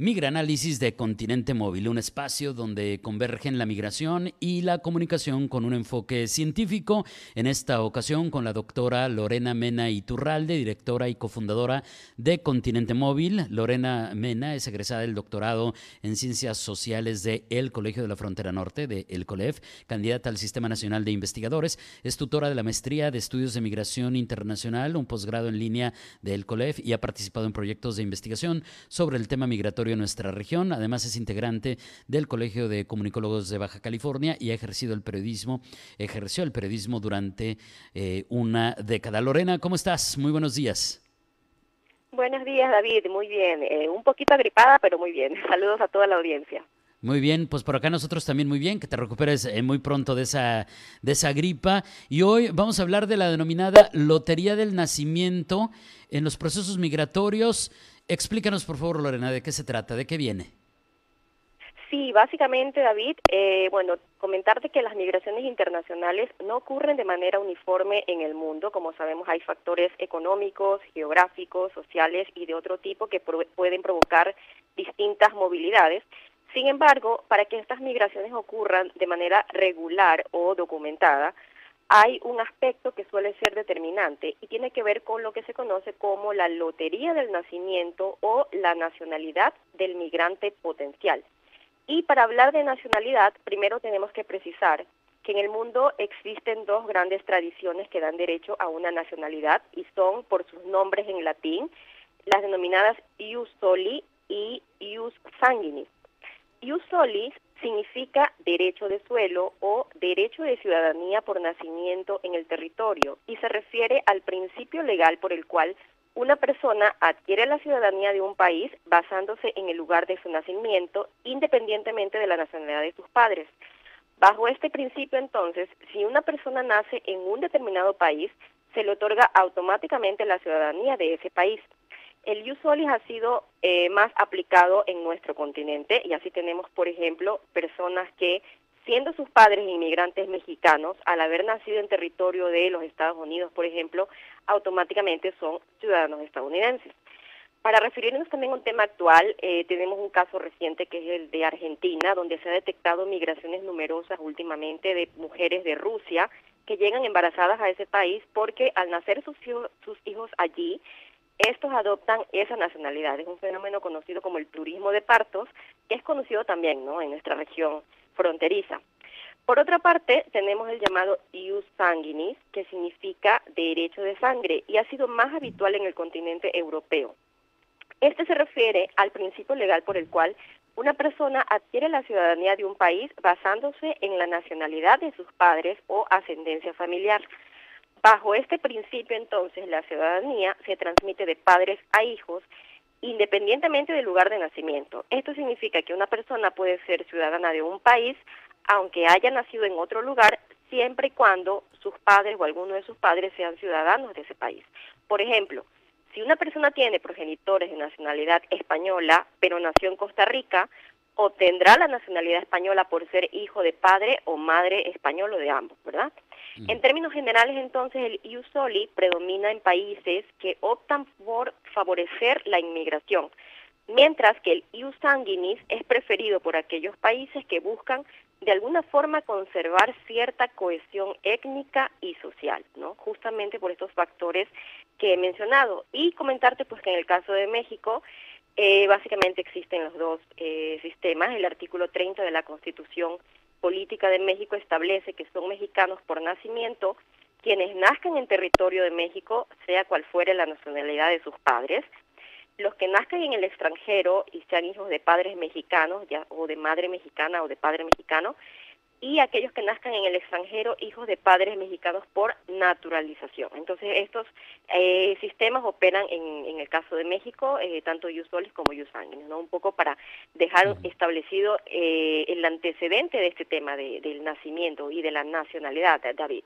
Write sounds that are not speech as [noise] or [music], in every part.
Migranálisis de Continente Móvil, un espacio donde convergen la migración y la comunicación con un enfoque científico. En esta ocasión con la doctora Lorena Mena Iturralde, directora y cofundadora de Continente Móvil. Lorena Mena es egresada del doctorado en Ciencias Sociales de El Colegio de la Frontera Norte, de El COLEF, candidata al Sistema Nacional de Investigadores, es tutora de la Maestría de Estudios de Migración Internacional, un posgrado en línea de El COLEF y ha participado en proyectos de investigación sobre el tema migratorio en nuestra región. Además es integrante del Colegio de Comunicólogos de Baja California y ha ejercido el periodismo, ejerció el periodismo durante eh, una década. Lorena, ¿cómo estás? Muy buenos días. Buenos días, David. Muy bien. Eh, un poquito agripada, pero muy bien. [laughs] Saludos a toda la audiencia. Muy bien, pues por acá nosotros también muy bien, que te recuperes eh, muy pronto de esa, de esa gripa. Y hoy vamos a hablar de la denominada Lotería del Nacimiento en los procesos migratorios Explícanos, por favor, Lorena, de qué se trata, de qué viene. Sí, básicamente, David, eh, bueno, comentarte que las migraciones internacionales no ocurren de manera uniforme en el mundo. Como sabemos, hay factores económicos, geográficos, sociales y de otro tipo que pueden provocar distintas movilidades. Sin embargo, para que estas migraciones ocurran de manera regular o documentada, hay un aspecto que suele ser determinante y tiene que ver con lo que se conoce como la lotería del nacimiento o la nacionalidad del migrante potencial. Y para hablar de nacionalidad, primero tenemos que precisar que en el mundo existen dos grandes tradiciones que dan derecho a una nacionalidad y son por sus nombres en latín, las denominadas ius soli y ius sanguinis. Ius solis significa derecho de suelo o derecho de ciudadanía por nacimiento en el territorio y se refiere al principio legal por el cual una persona adquiere la ciudadanía de un país basándose en el lugar de su nacimiento independientemente de la nacionalidad de sus padres. Bajo este principio, entonces, si una persona nace en un determinado país, se le otorga automáticamente la ciudadanía de ese país el ius ha sido eh, más aplicado en nuestro continente y así tenemos, por ejemplo, personas que siendo sus padres inmigrantes mexicanos, al haber nacido en territorio de los Estados Unidos, por ejemplo, automáticamente son ciudadanos estadounidenses. Para referirnos también a un tema actual, eh, tenemos un caso reciente que es el de Argentina, donde se ha detectado migraciones numerosas últimamente de mujeres de Rusia que llegan embarazadas a ese país porque al nacer sus hijos allí, estos adoptan esa nacionalidad. Es un fenómeno conocido como el turismo de partos, que es conocido también ¿no? en nuestra región fronteriza. Por otra parte, tenemos el llamado ius sanguinis, que significa derecho de sangre, y ha sido más habitual en el continente europeo. Este se refiere al principio legal por el cual una persona adquiere la ciudadanía de un país basándose en la nacionalidad de sus padres o ascendencia familiar. Bajo este principio, entonces, la ciudadanía se transmite de padres a hijos independientemente del lugar de nacimiento. Esto significa que una persona puede ser ciudadana de un país aunque haya nacido en otro lugar, siempre y cuando sus padres o alguno de sus padres sean ciudadanos de ese país. Por ejemplo, si una persona tiene progenitores de nacionalidad española, pero nació en Costa Rica, obtendrá la nacionalidad española por ser hijo de padre o madre español o de ambos, ¿verdad? Mm. En términos generales, entonces, el ius soli predomina en países que optan por favorecer la inmigración, mientras que el ius sanguinis es preferido por aquellos países que buscan de alguna forma conservar cierta cohesión étnica y social, ¿no? Justamente por estos factores que he mencionado. Y comentarte pues que en el caso de México, eh, básicamente existen los dos eh, sistemas. El artículo 30 de la Constitución Política de México establece que son mexicanos por nacimiento quienes nazcan en territorio de México, sea cual fuere la nacionalidad de sus padres. Los que nazcan en el extranjero y sean hijos de padres mexicanos ya, o de madre mexicana o de padre mexicano, y aquellos que nazcan en el extranjero, hijos de padres mexicanos por naturalización. Entonces, estos eh, sistemas operan en, en, el caso de México, eh, tanto solis como sanguíneos, ¿no? Un poco para dejar establecido eh, el antecedente de este tema de, del nacimiento y de la nacionalidad, David.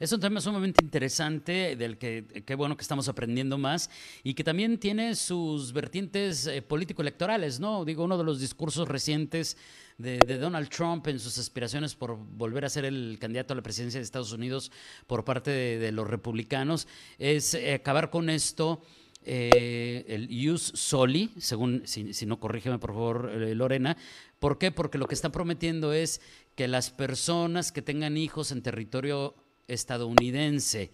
Es un tema sumamente interesante del que qué bueno que estamos aprendiendo más y que también tiene sus vertientes eh, político-electorales, ¿no? Digo, uno de los discursos recientes de, Donald Trump en sus aspiraciones por volver a ser el candidato a la presidencia de Estados Unidos por parte de, los republicanos es eh, acabar con esto. Eh, el use soli, según, si, si, no corrígeme por favor Lorena, ¿por qué? Porque lo que están prometiendo es que las personas que tengan hijos en territorio estadounidense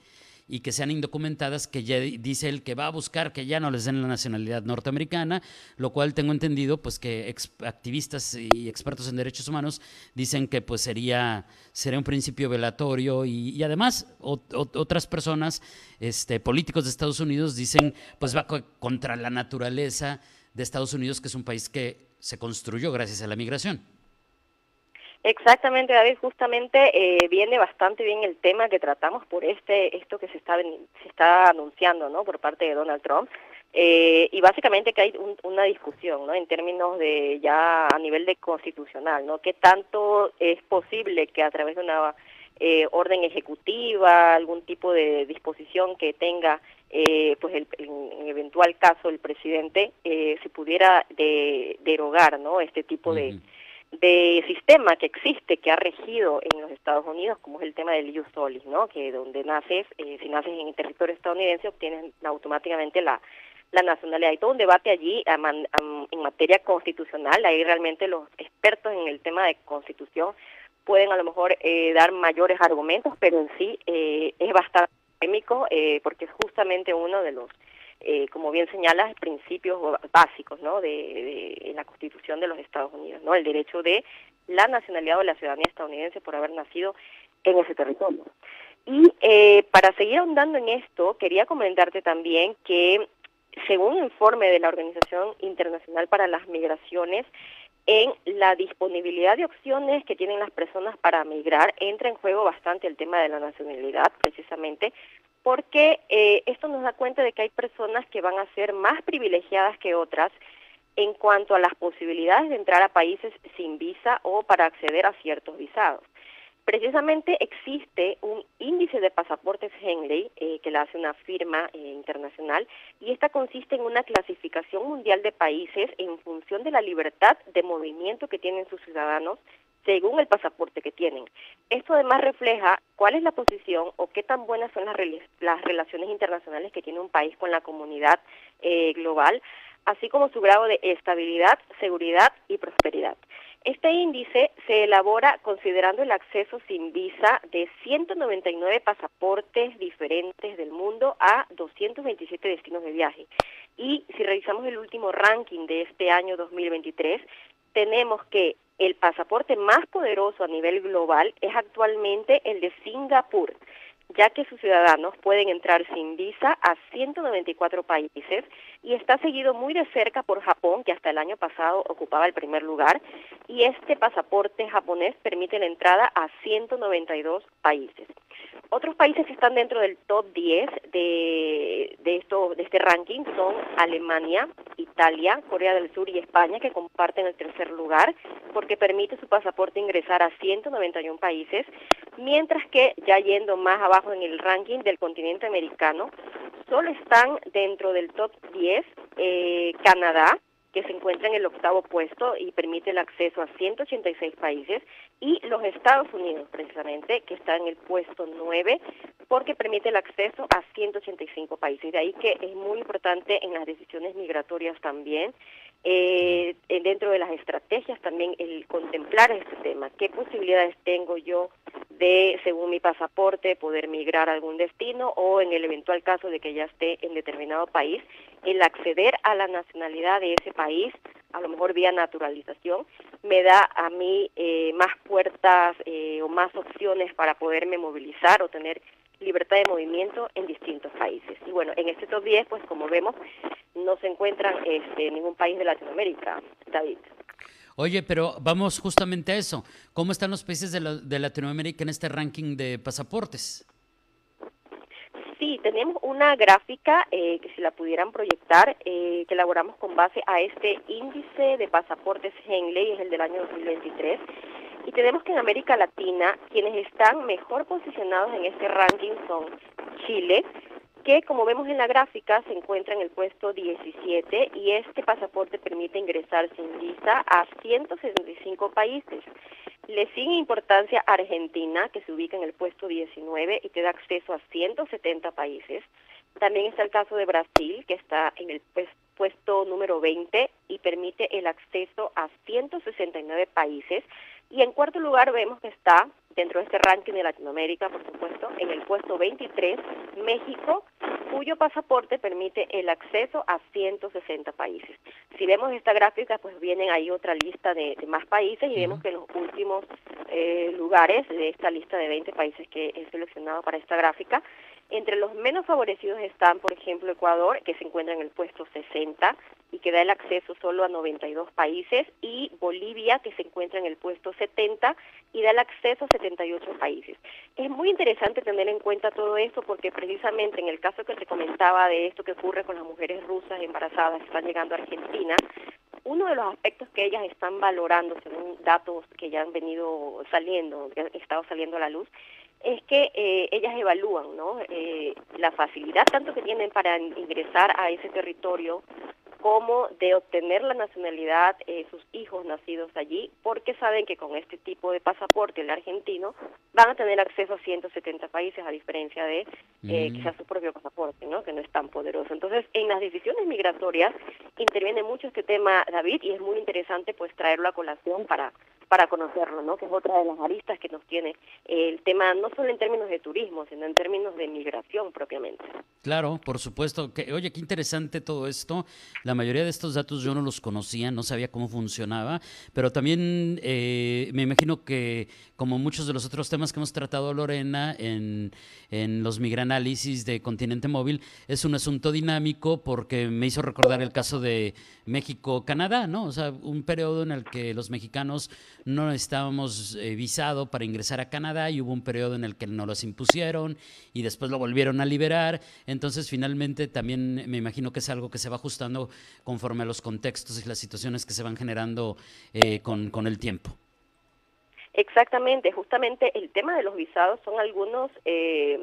y que sean indocumentadas, que ya dice él que va a buscar que ya no les den la nacionalidad norteamericana, lo cual tengo entendido pues que activistas y expertos en derechos humanos dicen que pues sería, sería un principio velatorio y, además otras personas, este, políticos de Estados Unidos dicen pues va contra la naturaleza de Estados Unidos, que es un país que se construyó gracias a la migración. Exactamente, David, justamente eh, viene bastante bien el tema que tratamos por este esto que se está se está anunciando, ¿no? Por parte de Donald Trump. Eh, y básicamente que hay una discusión, ¿no? En términos de ya a nivel de constitucional, ¿no? ¿Qué tanto es posible que a través de una eh, orden ejecutiva, algún tipo de disposición que tenga, eh, pues el, en eventual caso el presidente, eh, se pudiera de, derogar, ¿no? Este tipo de de sistema que existe, que ha regido en los Estados Unidos, como es el tema del ius solis, ¿no? Que donde naces, eh, si naces en el territorio estadounidense, obtienes automáticamente la, la nacionalidad. Hay todo un debate allí en materia constitucional, ahí realmente los expertos en el tema de constitución pueden a lo mejor eh, dar mayores argumentos, pero en sí eh, es bastante polémico eh, porque es justamente uno de los eh, como bien señalas, principios básicos ¿no? de, la Constitución de los Estados Unidos, ¿no? el derecho de la nacionalidad o la ciudadanía estadounidense por haber nacido en ese territorio. Y eh, para seguir ahondando en esto, quería comentarte también que, según un informe de la Organización Internacional para las Migraciones, en la disponibilidad de opciones que tienen las personas para migrar entra en juego bastante el tema de la nacionalidad, precisamente porque eh, esto nos da cuenta de que hay personas que van a ser más privilegiadas que otras en cuanto a las posibilidades de entrar a países sin visa o para acceder a ciertos visados. Precisamente existe un índice de pasaportes Henley eh, que la hace una firma eh, internacional y esta consiste en una clasificación mundial de países en función de la libertad de movimiento que tienen sus ciudadanos según el pasaporte que tienen. Esto además refleja cuál es la posición o qué tan buenas son las, las relaciones internacionales que tiene un país con la comunidad eh, global, así como su grado de estabilidad, seguridad y prosperidad. Este índice se elabora considerando el acceso sin visa de 199 pasaportes diferentes del mundo a 227 destinos de viaje. Y si revisamos el último ranking de este año 2023, tenemos que el pasaporte más poderoso a nivel global es actualmente el de Singapur, ya que sus ciudadanos pueden entrar sin visa a 194 países y está seguido muy de cerca por Japón, que hasta el año pasado ocupaba el primer lugar, y este pasaporte japonés permite la entrada a 192 países. Otros países que están dentro del top 10 de, de, esto, de este ranking. Son Alemania, Italia, Corea del Sur y España, que comparten el tercer lugar, porque permite su pasaporte ingresar a 191 países, mientras que ya yendo más abajo en el ranking del continente americano, solo están dentro del top 10 eh, Canadá, que se encuentra en el octavo puesto y permite el acceso a 186 países, y los Estados Unidos, precisamente, que está en el puesto 9, porque permite el acceso a 185 países. De ahí que es muy importante en las decisiones migratorias también, eh, dentro de las estrategias también el contemplar este tema. ¿Qué posibilidades tengo yo de, según mi pasaporte, poder migrar a algún destino o en el eventual caso de que ya esté en determinado país, el acceder a la nacionalidad de ese país, a lo mejor vía naturalización, me da a mí eh, más puertas eh, o más opciones para poderme movilizar o tener libertad de movimiento en distintos países. Y bueno, en este top 10, pues como vemos, no se encuentran este, ningún país de Latinoamérica, David. Oye, pero vamos justamente a eso. ¿Cómo están los países de, Latinoamérica en este ranking de pasaportes? Sí, tenemos una gráfica eh, que si la pudieran proyectar, eh, que elaboramos con base a este índice de pasaportes Henley, es el del año 2023. Y tenemos que en América Latina quienes están mejor posicionados en este ranking son Chile, que como vemos en la gráfica se encuentra en el puesto 17 y este pasaporte permite ingresar sin visa a 165 países. Le sigue importancia Argentina, que se ubica en el puesto 19 y te da acceso a 170 países. También está el caso de Brasil, que está en el puesto número 20 y permite el acceso a 169 países. Y en cuarto lugar vemos que está dentro de este ranking de Latinoamérica, por supuesto, en el puesto 23, México, cuyo pasaporte permite el acceso a 160 países. Si vemos esta gráfica, pues vienen ahí otra lista de, más países y vemos que los últimos eh, lugares de esta lista de 20 países que he seleccionado para esta gráfica, entre los menos favorecidos están, por ejemplo, Ecuador, que se encuentra en el puesto 60 y que da el acceso solo a 92 países, y Bolivia, que se encuentra en el puesto 70 y da el acceso a 78 países. Es muy interesante tener en cuenta todo esto porque precisamente en el caso que te comentaba de esto que ocurre con las mujeres rusas embarazadas que están llegando a Argentina, uno de los aspectos que ellas están valorando, según datos que ya han venido saliendo, que han estado saliendo a la luz, es que eh, ellas evalúan ¿no? Eh, la facilidad tanto que tienen para ingresar a ese territorio como de obtener la nacionalidad eh, sus hijos nacidos allí, porque saben que con este tipo de pasaporte, el argentino, van a tener acceso a 170 países, a diferencia de eh, mm. quizás su propio pasaporte, ¿no? que no es tan poderoso. Entonces, en las decisiones migratorias interviene mucho este tema, David, y es muy interesante pues traerlo a colación para para conocerlo, ¿no? que es otra de las aristas que nos tiene el tema, no solo en términos de turismo, sino en términos de migración propiamente. Claro, por supuesto. Que, oye, qué interesante todo esto. La mayoría de estos datos yo no los conocía, no sabía cómo funcionaba, pero también eh, me imagino que, como muchos de los otros temas que hemos tratado, Lorena, en, en los migranálisis de Continente Móvil, es un asunto dinámico porque me hizo recordar el caso de México-Canadá, ¿no? O sea, un periodo en el que los mexicanos no estábamos eh, visado para ingresar a Canadá y hubo un periodo en el que no los impusieron y después lo volvieron a liberar. Entonces, finalmente, también me imagino que es algo que se va ajustando conforme a los contextos y las situaciones que se van generando eh, con, con el tiempo. Exactamente, justamente el tema de los visados son algunos eh,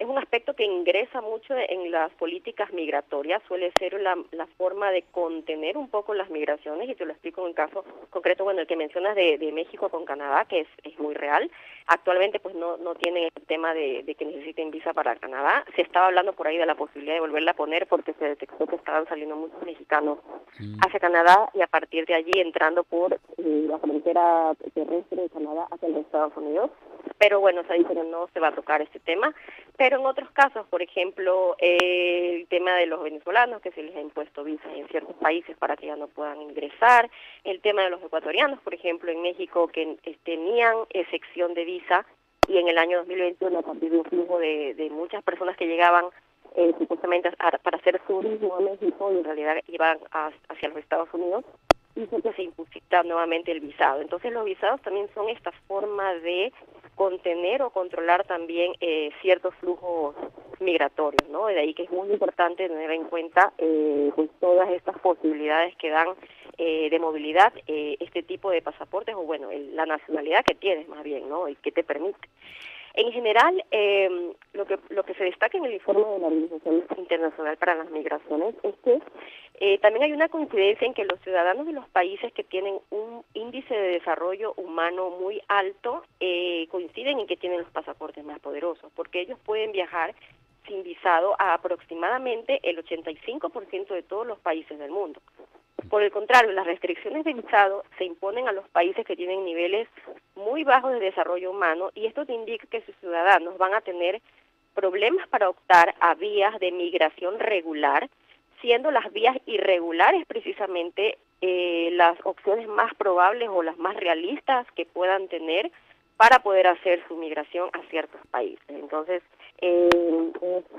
es un aspecto que ingresa mucho en las políticas migratorias, suele ser la, forma de contener un poco las migraciones, y te lo explico en un caso concreto, bueno, el que mencionas de, México con Canadá, que es, es muy real. Actualmente pues no, no tienen el tema de, que necesiten visa para Canadá. Se estaba hablando por ahí de la posibilidad de volverla a poner porque se detectó que estaban saliendo muchos mexicanos mm. hacia Canadá y a partir de allí entrando por eh, la frontera terrestre de Canadá hacia los Estados Unidos pero bueno, se que no se va a tocar este tema. Pero en otros casos, por ejemplo, el tema de los venezolanos, que se les ha impuesto visas en ciertos países para que ya no puedan ingresar, el tema de los ecuatorianos, por ejemplo, en México, que tenían excepción de visa y en el año 2021, a partir de un flujo de, muchas personas que llegaban eh, supuestamente para hacer turismo a México y en realidad iban hacia los Estados Unidos, hizo que se impusiera nuevamente el visado. Entonces los visados también son esta forma de contener o controlar también eh, ciertos flujos migratorios, ¿no? De ahí que es muy importante tener en cuenta eh, pues todas estas posibilidades que dan eh, de movilidad eh, este tipo de pasaportes o bueno, la nacionalidad que tienes más bien, ¿no? Y que te permite. En general, eh, lo, que, lo que se destaca en el informe de la Organización Internacional para las Migraciones es que eh, también hay una coincidencia en que los ciudadanos de los países que tienen un índice de desarrollo humano muy alto eh, coinciden en que tienen los pasaportes más poderosos, porque ellos pueden viajar sin visado a aproximadamente el 85% de todos los países del mundo. Por el contrario, las restricciones de visado se imponen a los países que tienen niveles muy bajos de desarrollo humano y esto te indica que sus ciudadanos van a tener problemas para optar a vías de migración regular, siendo las vías irregulares precisamente eh, las opciones más probables o las más realistas que puedan tener para poder hacer su migración a ciertos países. Entonces, eh,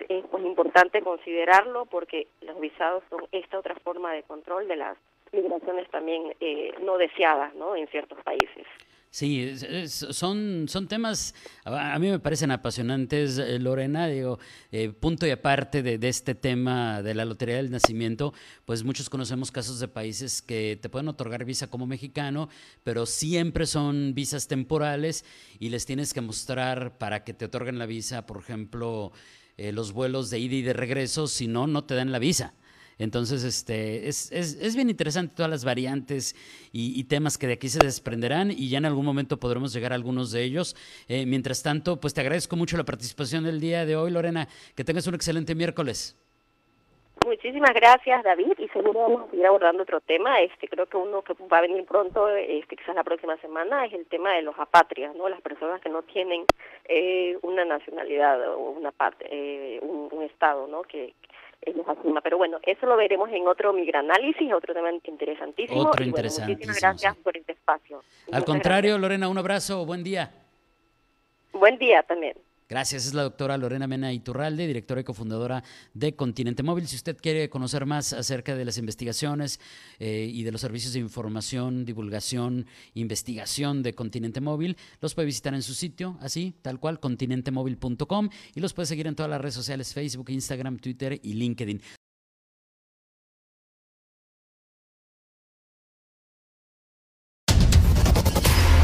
es, pues, importante considerarlo porque los visados son esta otra forma de control de las migraciones también eh, no deseadas ¿no? en ciertos países. Sí, son, son temas, a mí me parecen apasionantes, eh, Lorena, digo, eh, punto y aparte de, este tema de la Lotería del Nacimiento, pues muchos conocemos casos de países que te pueden otorgar visa como mexicano, pero siempre son visas temporales y les tienes que mostrar para que te otorguen la visa, por ejemplo, eh, los vuelos de ida y de regreso, si no, no te dan la visa. Entonces, este, es, es, bien interesante todas las variantes y, temas que de aquí se desprenderán y ya en algún momento podremos llegar a algunos de ellos. Eh, mientras tanto, pues te agradezco mucho la participación del día de hoy, Lorena. Que tengas un excelente miércoles. Muchísimas gracias, David, y seguro vamos a seguir abordando otro tema. Este, creo que uno que va a venir pronto, este, quizás la próxima semana, es el tema de los apatrias, ¿no? Las personas que no tienen eh, una nacionalidad o una eh, un, un, estado, ¿no? Que, pero bueno, eso lo veremos en otro migranálisis, otro tema interesantísimo. Otro interesante. muchísimas gracias por este espacio. Al contrario, Lorena, un abrazo, buen día. Buen día también. Gracias, es la doctora Lorena Mena Iturralde, directora y cofundadora de Continente Móvil. Si usted quiere conocer más acerca de las investigaciones eh, y de los servicios de información, divulgación, investigación de Continente Móvil, los puede visitar en su sitio, así, tal cual, continentemóvil.com y los puede seguir en todas las redes sociales, Facebook, Instagram, Twitter y LinkedIn.